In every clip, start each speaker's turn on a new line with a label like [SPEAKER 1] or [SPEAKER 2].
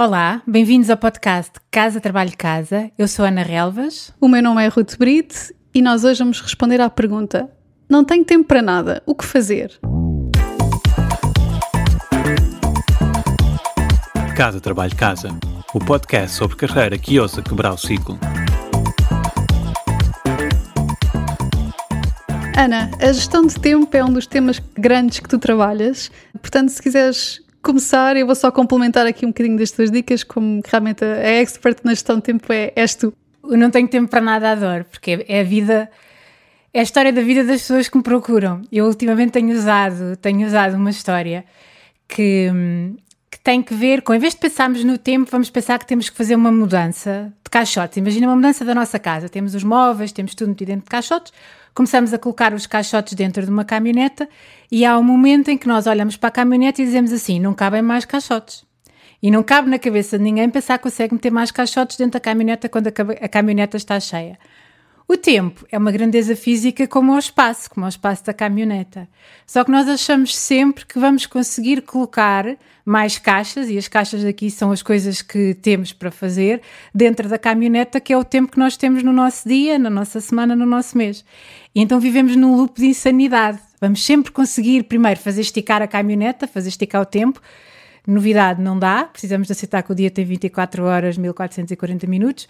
[SPEAKER 1] Olá, bem-vindos ao podcast Casa Trabalho Casa. Eu sou Ana Relvas.
[SPEAKER 2] O meu nome é Ruth Brite e nós hoje vamos responder à pergunta: Não tenho tempo para nada, o que fazer?
[SPEAKER 3] Casa Trabalho Casa, o podcast sobre carreira que ousa quebrar o ciclo.
[SPEAKER 2] Ana, a gestão de tempo é um dos temas grandes que tu trabalhas. Portanto, se quiseres começar, eu vou só complementar aqui um bocadinho das tuas dicas, como realmente a expert na gestão de tempo é, és tu.
[SPEAKER 1] Eu não tenho tempo para nada, adoro, porque é a vida, é a história da vida das pessoas que me procuram. Eu ultimamente tenho usado, tenho usado uma história que, que tem que ver com, em vez de pensarmos no tempo, vamos pensar que temos que fazer uma mudança de caixotes. Imagina uma mudança da nossa casa. Temos os móveis, temos tudo metido dentro de caixotes, começamos a colocar os caixotes dentro de uma caminhoneta e há um momento em que nós olhamos para a caminhoneta e dizemos assim: não cabem mais caixotes. E não cabe na cabeça de ninguém pensar que consegue meter mais caixotes dentro da caminhoneta quando a caminhoneta está cheia. O tempo é uma grandeza física como o espaço, como o espaço da caminhoneta. Só que nós achamos sempre que vamos conseguir colocar mais caixas, e as caixas aqui são as coisas que temos para fazer, dentro da caminhoneta, que é o tempo que nós temos no nosso dia, na nossa semana, no nosso mês. E então vivemos num loop de insanidade. Vamos sempre conseguir, primeiro, fazer esticar a caminhoneta, fazer esticar o tempo. Novidade não dá, precisamos de aceitar que o dia tem 24 horas, 1440 minutos.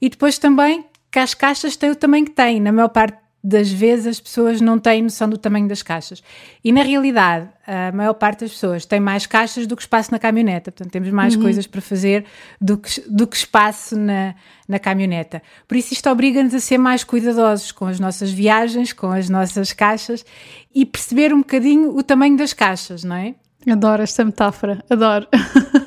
[SPEAKER 1] E depois também que as caixas têm o tamanho que têm. Na maior parte das vezes as pessoas não têm noção do tamanho das caixas. E na realidade, a maior parte das pessoas tem mais caixas do que espaço na caminhoneta. Portanto, temos mais uhum. coisas para fazer do que, do que espaço na, na caminhoneta. Por isso, isto obriga-nos a ser mais cuidadosos com as nossas viagens, com as nossas caixas e perceber um bocadinho o tamanho das caixas, não é?
[SPEAKER 2] Adoro esta metáfora, adoro.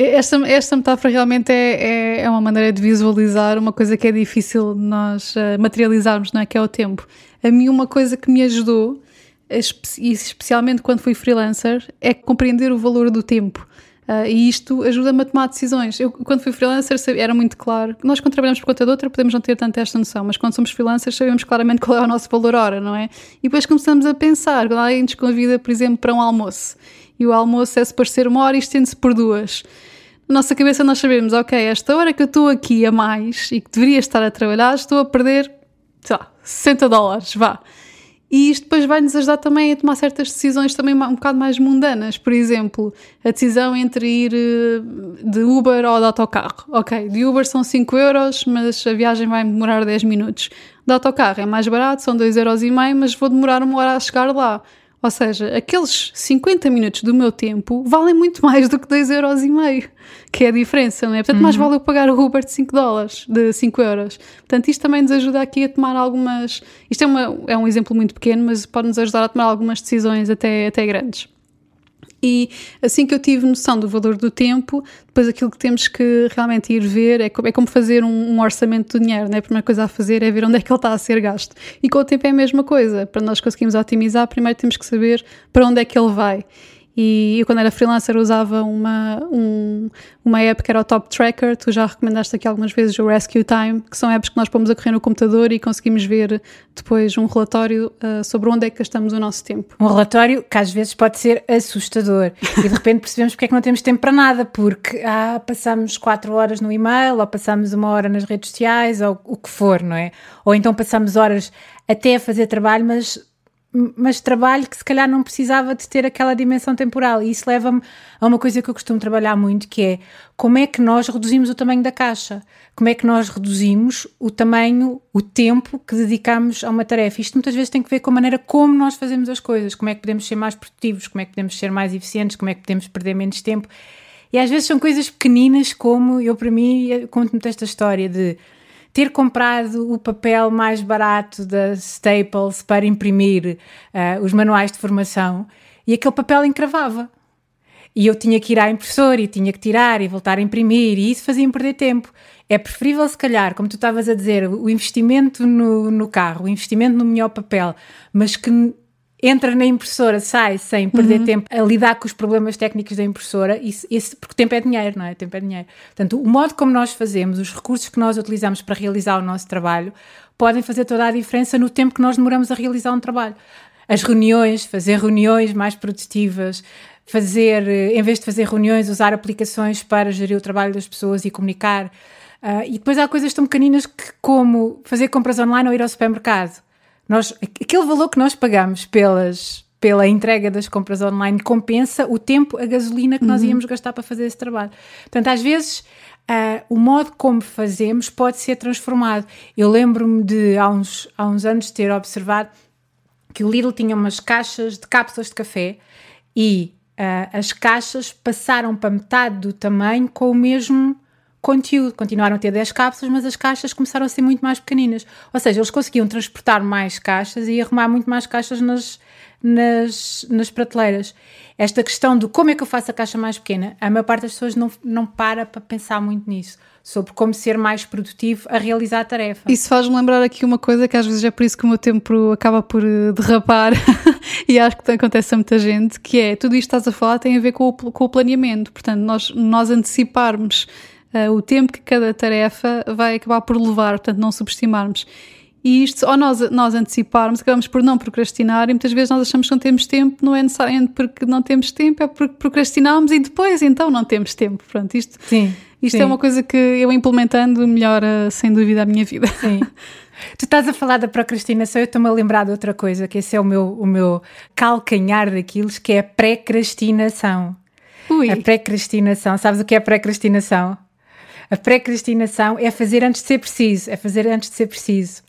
[SPEAKER 2] Esta, esta metáfora realmente é, é, é, uma maneira de visualizar uma coisa que é difícil nós uh, materializarmos, não é? Que é o tempo. A mim, uma coisa que me ajudou, especialmente quando fui freelancer, é compreender o valor do tempo. Uh, e isto ajuda-me a tomar decisões. Eu, quando fui freelancer, era muito claro. Nós, quando trabalhamos por conta de outra, podemos não ter tanta esta noção, mas quando somos freelancers, sabemos claramente qual é o nosso valor hora, não é? E depois começamos a pensar. Quando alguém nos convida, por exemplo, para um almoço, e o almoço é suposto ser uma hora e estende-se por duas na nossa cabeça nós sabemos, ok, esta hora que eu estou aqui a mais e que deveria estar a trabalhar, estou a perder, sei lá, 60 dólares, vá. E isto depois vai nos ajudar também a tomar certas decisões também um bocado mais mundanas. Por exemplo, a decisão entre ir eh, de Uber ou de autocarro. Ok, de Uber são 5 euros, mas a viagem vai demorar 10 minutos. De autocarro é mais barato, são 2,5 euros, mas vou demorar uma hora a chegar lá. Ou seja, aqueles 50 minutos do meu tempo valem muito mais do que 2,5€, que é a diferença, não é? Portanto, uhum. mais vale eu pagar o Uber de 5 dólares, de 5 euros. Portanto, isto também nos ajuda aqui a tomar algumas. Isto é, uma, é um exemplo muito pequeno, mas pode nos ajudar a tomar algumas decisões até, até grandes. E assim que eu tive noção do valor do tempo, depois aquilo que temos que realmente ir ver é como, é como fazer um, um, orçamento do dinheiro, né? A primeira coisa a fazer é ver onde é que ele está a ser gasto. E com o tempo é a mesma coisa. Para nós conseguirmos otimizar, primeiro temos que saber para onde é que ele vai. E eu, quando era freelancer, usava uma, um, uma app que era o Top Tracker. Tu já recomendaste aqui algumas vezes o Rescue Time, que são apps que nós pomos a correr no computador e conseguimos ver depois um relatório uh, sobre onde é que gastamos o nosso tempo.
[SPEAKER 1] Um relatório que às vezes pode ser assustador e de repente percebemos porque é que não temos tempo para nada, porque ah, passamos 4 horas no e-mail ou passamos uma hora nas redes sociais ou o que for, não é? Ou então passamos horas até a fazer trabalho, mas mas trabalho que se calhar não precisava de ter aquela dimensão temporal. E isso leva-me a uma coisa que eu costumo trabalhar muito, que é como é que nós reduzimos o tamanho da caixa? Como é que nós reduzimos o tamanho, o tempo que dedicamos a uma tarefa? Isto muitas vezes tem que ver com a maneira como nós fazemos as coisas, como é que podemos ser mais produtivos, como é que podemos ser mais eficientes, como é que podemos perder menos tempo. E às vezes são coisas pequeninas, como eu, para mim, conto-me esta história de ter comprado o papel mais barato da Staples para imprimir uh, os manuais de formação e aquele papel encravava. E eu tinha que ir à impressora e tinha que tirar e voltar a imprimir, e isso fazia-me perder tempo. É preferível, se calhar, como tu estavas a dizer, o investimento no, no carro, o investimento no melhor papel, mas que entra na impressora, sai sem perder uhum. tempo a lidar com os problemas técnicos da impressora, isso, isso, porque tempo é dinheiro, não é? Tempo é dinheiro. Portanto, o modo como nós fazemos, os recursos que nós utilizamos para realizar o nosso trabalho, podem fazer toda a diferença no tempo que nós demoramos a realizar um trabalho. As reuniões, fazer reuniões mais produtivas, fazer, em vez de fazer reuniões, usar aplicações para gerir o trabalho das pessoas e comunicar. Uh, e depois há coisas tão pequeninas que, como fazer compras online ou ir ao supermercado. Nós, aquele valor que nós pagamos pelas, pela entrega das compras online compensa o tempo, a gasolina que uhum. nós íamos gastar para fazer esse trabalho. Portanto, às vezes uh, o modo como fazemos pode ser transformado. Eu lembro-me de há uns, há uns anos ter observado que o Lidl tinha umas caixas de cápsulas de café e uh, as caixas passaram para metade do tamanho com o mesmo conteúdo. Continuaram a ter 10 cápsulas, mas as caixas começaram a ser muito mais pequeninas. Ou seja, eles conseguiam transportar mais caixas e arrumar muito mais caixas nas, nas, nas prateleiras. Esta questão de como é que eu faço a caixa mais pequena, a maior parte das pessoas não, não para para pensar muito nisso, sobre como ser mais produtivo a realizar a tarefa.
[SPEAKER 2] Isso faz-me lembrar aqui uma coisa que às vezes é por isso que o meu tempo acaba por eh, derrapar e acho que acontece a muita gente, que é tudo isto que estás a falar tem a ver com o, com o planeamento. Portanto, nós, nós anteciparmos uh, o tempo que cada tarefa vai acabar por levar, portanto, não subestimarmos. E isto, ou nós, nós anteciparmos, acabamos por não procrastinar, e muitas vezes nós achamos que não temos tempo, não é necessariamente porque não temos tempo, é porque procrastinamos e depois então não temos tempo. Pronto, isto, sim, isto é sim. é uma coisa que eu implementando melhora sem dúvida a minha vida.
[SPEAKER 1] Sim. Tu estás a falar da procrastinação, eu estou-me a lembrar de outra coisa, que esse é o meu, o meu calcanhar daquilo, que é a pré-crastinação. A pré-crastinação, sabes o que é pré-crastinação? A pré-crastinação é fazer antes de ser preciso, é fazer antes de ser preciso.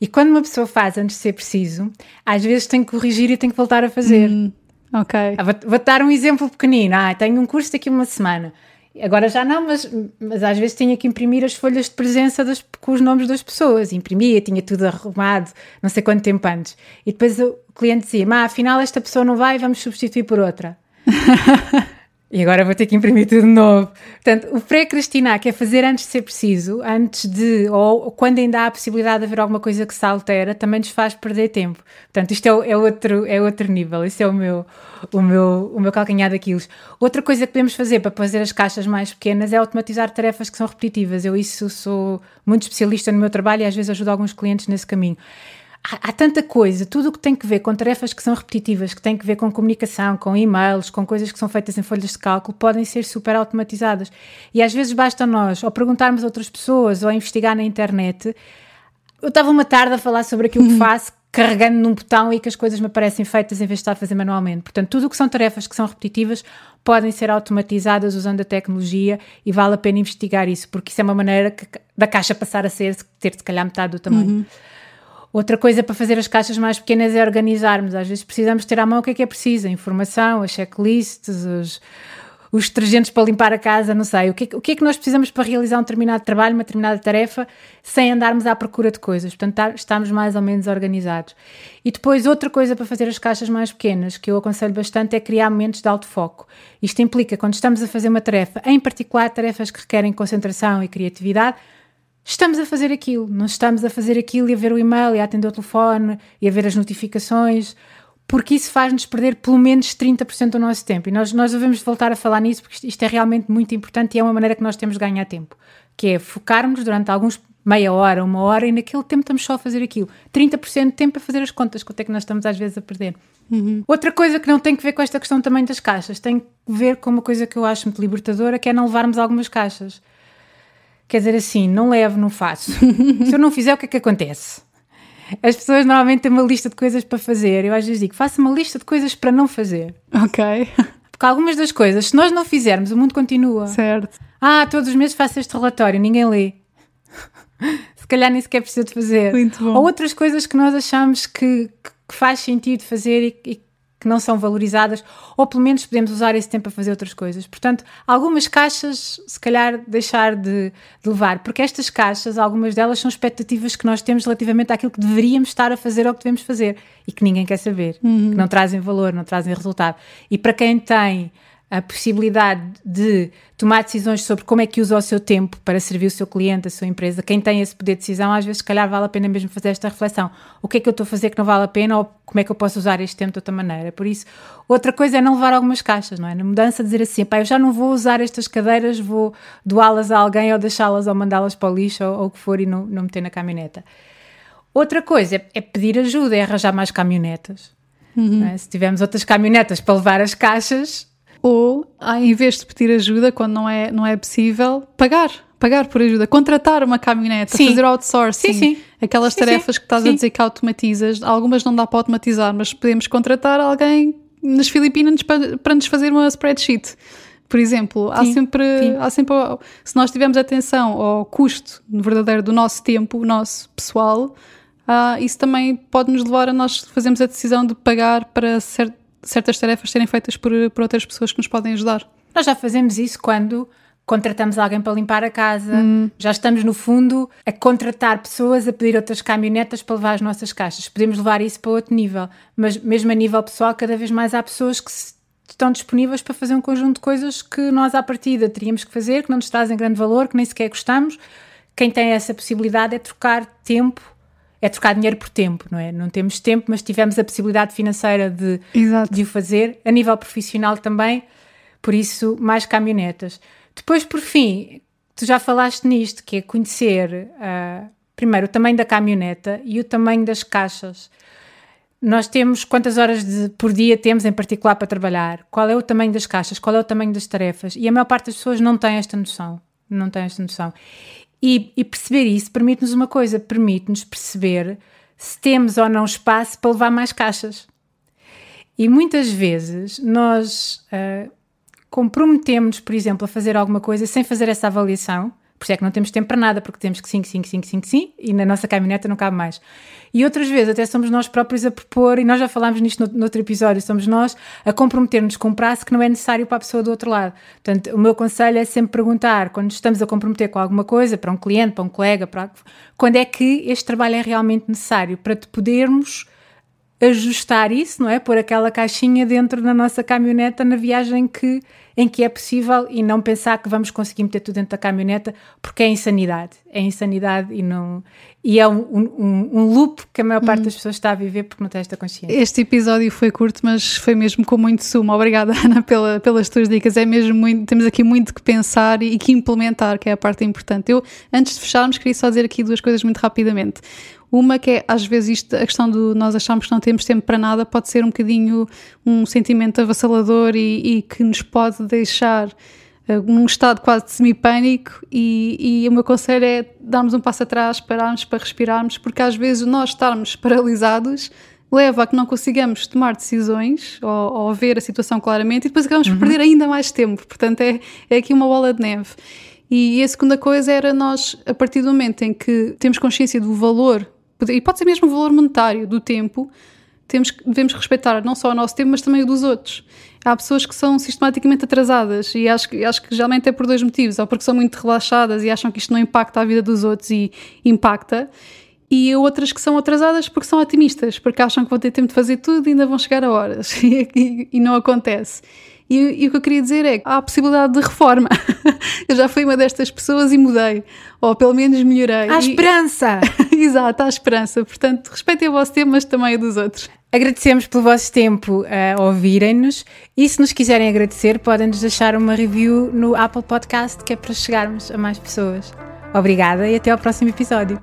[SPEAKER 1] E quando uma pessoa faz antes de ser preciso, às vezes tem que corrigir e tem que voltar a fazer. Hum,
[SPEAKER 2] ok.
[SPEAKER 1] Ah, vou, vou dar um exemplo pequenino. Ah, tenho um curso daqui uma semana. Agora já não, mas, mas às vezes tinha que imprimir as folhas de presença das, com os nomes das pessoas. Imprimia, tinha tudo arrumado, não sei quanto tempo antes. E depois o cliente dizia: Mas afinal esta pessoa não vai, vamos substituir por outra. E agora vou ter que imprimir tudo de novo. Portanto, o pré-crastinar, que é fazer antes de ser preciso, antes de, ou quando ainda há a possibilidade de haver alguma coisa que se altera, também nos faz perder tempo. Portanto, isto é, é, outro, é outro nível. Esse é o meu, o meu, o meu calcanhar daquilo. Outra coisa que podemos fazer para fazer as caixas mais pequenas é automatizar tarefas que são repetitivas. Eu isso sou muito especialista no meu trabalho e às vezes ajudo alguns clientes nesse caminho há, há, tanta coisa, tudo o que tem que ver com tarefas que são repetitivas, que tem que ver com comunicação, com e-mails, com coisas que são feitas em folhas de cálculo, podem ser super automatizadas. E às vezes basta nós, ou perguntarmos a outras pessoas, ou investigar na internet. Eu estava uma tarde a falar sobre aquilo que uhum. faço, carregando num botão e que as coisas me aparecem feitas em vez de estar a fazer manualmente. Portanto, tudo o que são tarefas que são repetitivas podem ser automatizadas usando a tecnologia e vale a pena investigar isso, porque isso é uma maneira que, da caixa passar a ser, ter se calhar metade do tamanho. Uhum. Outra coisa para fazer as caixas mais pequenas é organizarmos. Às vezes precisamos ter à mão o que é que é preciso: a informação, as checklists, os, os detergentes para limpar a casa, não sei. O que, é, o que é que nós precisamos para realizar um determinado trabalho, uma determinada tarefa, sem andarmos à procura de coisas? Portanto, tá, estamos mais ou menos organizados. E depois, outra coisa para fazer as caixas mais pequenas, que eu aconselho bastante, é criar momentos de alto foco. Isto implica, quando estamos a fazer uma tarefa, em particular tarefas que requerem concentração e criatividade, estamos a fazer aquilo, não estamos a fazer aquilo e a ver o e-mail e a atender o telefone e a ver as notificações, porque isso faz-nos perder pelo menos 30% do nosso tempo. E nós, nós devemos voltar a falar nisso, porque isto é realmente muito importante e é uma maneira que nós temos de ganhar tempo, que é focarmos durante alguns meia hora, uma hora, e naquele tempo estamos só a fazer aquilo. 30% de tempo a fazer as contas, quanto é que nós estamos às vezes a perder. Uhum. Outra coisa que não tem que ver com esta questão também das caixas, tem que ver com uma coisa que eu acho muito libertadora, que é não levarmos algumas caixas. Quer dizer assim, não levo, não faço. Se eu não fizer, o que é que acontece? As pessoas normalmente têm uma lista de coisas para fazer. Eu às vezes digo, faça uma lista de coisas para não fazer.
[SPEAKER 2] Ok.
[SPEAKER 1] Porque algumas das coisas, se nós não fizermos, o mundo continua.
[SPEAKER 2] Certo.
[SPEAKER 1] Ah, todos os meses faço este relatório, ninguém lê. se calhar nem sequer precisa de fazer.
[SPEAKER 2] Muito bom.
[SPEAKER 1] Ou outras coisas que nós achamos que, que faz sentido fazer e, e que não são valorizadas, ou pelo menos podemos usar esse tempo a fazer outras coisas. Portanto, algumas caixas, se calhar, deixar de, de, levar, porque estas caixas, algumas delas são expectativas que nós temos relativamente àquilo que deveríamos estar a fazer ou que devemos fazer e que ninguém quer saber, uhum. que não trazem valor, não trazem resultado. E para quem tem a possibilidade de tomar decisões sobre como é que usa o seu tempo para servir o seu cliente, a sua empresa, quem tem esse poder de decisão, às vezes, se calhar, vale a pena mesmo fazer esta reflexão. O que é que eu estou a fazer que não vale a pena ou como é que eu posso usar este tempo de outra maneira? Por isso, outra coisa é não levar algumas caixas, não é? Na mudança, dizer assim, pá, eu já não vou usar estas cadeiras, vou doá-las a alguém ou deixá-las ou mandá-las para o lixo ou, ou o que for e não, não meter na caminhoneta. Outra coisa é, é pedir ajuda, é arranjar mais caminhonetas. Uhum. É? Se tivermos outras caminhonetas para levar as caixas,
[SPEAKER 2] ou, ah, em vez de pedir ajuda quando não é, não é possível, pagar. Pagar por ajuda, contratar uma caminhonete, fazer outsourcing,
[SPEAKER 1] Sim, sim.
[SPEAKER 2] aquelas
[SPEAKER 1] Sim,
[SPEAKER 2] tarefas que estás a dizer que automatizas, algumas não dá para automatizar, mas podemos contratar alguém nas Filipinas para, para nos fazer uma spreadsheet. Por exemplo, há
[SPEAKER 1] Sim,
[SPEAKER 2] sempre,
[SPEAKER 1] sim.
[SPEAKER 2] há sempre, se nós tivermos atenção ao custo verdadeiro do nosso tempo, o nosso pessoal, ah, isso também pode nos levar a nós fazermos a decisão de pagar para cer- certas tarefas serem feitas por, por outras pessoas que nos podem ajudar.
[SPEAKER 1] Nós já fazemos isso quando contratamos alguém para limpar a casa,
[SPEAKER 2] Hum.
[SPEAKER 1] já estamos, no fundo, a contratar pessoas a pedir outras caminhonetas para levar as nossas caixas. Podemos levar isso para outro nível, mas mesmo a nível pessoal, cada vez mais há pessoas que estão disponíveis para fazer um conjunto de coisas que nós, à partida, teríamos que fazer, que não nos trazem grande valor, que nem sequer gostamos. Quem tem essa possibilidade é trocar tempo, é trocar dinheiro por tempo, não é? Não temos tempo, mas tivemos a possibilidade financeira de,
[SPEAKER 2] Exato.
[SPEAKER 1] de o fazer, a nível profissional também, por isso, mais caminhonetas. Depois, por fim, tu já falaste nisto, que é conhecer ah, primeiro o tamanho da caminhoneta e o tamanho das caixas. Nós temos quantas horas de- por dia temos em particular para trabalhar? Qual é o tamanho das caixas? Qual é o tamanho das tarefas? E a maior parte das pessoas não tem esta noção. Não tem esta noção. E, e perceber isso permite-nos uma coisa: permite-nos perceber se temos ou não espaço para levar mais caixas. E muitas vezes nós ah, comprometemos-nos, por exemplo, a fazer alguma coisa sem fazer essa avaliação. Por isso é que não temos tempo para nada, porque temos que sim, sim, sim, sim, sim, e na nossa caminhoneta não cabe mais. E outras vezes até somos nós próprios a propor, e nós já falámos nisto no, no outro episódio, somos nós a comprometer-nos com um prazo que não é necessário para a pessoa do outro lado. Portanto, o meu conselho é sempre perguntar, quando estamos a comprometer com alguma coisa, para um cliente, para um colega, para, quando é que este trabalho é realmente necessário, para te podermos ajustar isso, não é? Pôr aquela caixinha dentro da nossa caminhoneta na viagem que, em que é possível e não pensar que vamos conseguir meter tudo dentro da caminhoneta porque é insanidade. É insanidade e não. E é um, um, um loop que a maior parte das pessoas está a viver porque não tem esta consciência.
[SPEAKER 2] Este episódio foi curto, mas foi mesmo com muito sumo. Obrigada, Ana, pela, pelas tuas dicas. É mesmo muito, temos aqui muito que pensar e que implementar, que é a parte importante. Eu, antes de fecharmos, queria só dizer aqui duas coisas muito rapidamente. Uma que é, às vezes, isto, a questão do nós acharmos que não temos tempo para nada pode ser um bocadinho um sentimento avassalador e, e que nos pode deixar uh, num estado quase de semi-pânico e, e o meu conselho é darmos um passo atrás, pararmos para respirarmos, porque às vezes nós estarmos paralisados leva a que não consigamos tomar decisões ou, ou ver a situação claramente e depois acabamos por perder ainda mais tempo. Portanto, é, é aqui uma bola de neve. E a segunda coisa era nós, a partir do momento em que temos consciência do valor, e pode ser mesmo o valor monetário do tempo, temos, devemos respeitar não só o nosso tempo, mas também o dos outros. Há pessoas que são sistematicamente atrasadas e acho, que- acho que geralmente é por dois motivos. Ou porque são muito relaxadas e acham que isto não impacta a vida dos outros e impacta. E outras que são atrasadas porque são otimistas, porque acham que vão ter tempo de fazer tudo e ainda vão chegar a horas. E, e- e não acontece. E, e o que eu queria dizer é que há a possibilidade de reforma. eu já fui uma destas pessoas e mudei. Ou pelo menos melhorei.
[SPEAKER 1] Há
[SPEAKER 2] E-
[SPEAKER 1] esperança!
[SPEAKER 2] Exato, há esperança. Portanto, respeitem o vosso tempo, mas também o dos outros.
[SPEAKER 1] Agradecemos pelo vosso tempo a ouvirem-nos e se nos quiserem agradecer, podem-nos deixar uma review no Apple Podcast, que é para chegarmos a mais pessoas. Obrigada e até ao próximo episódio.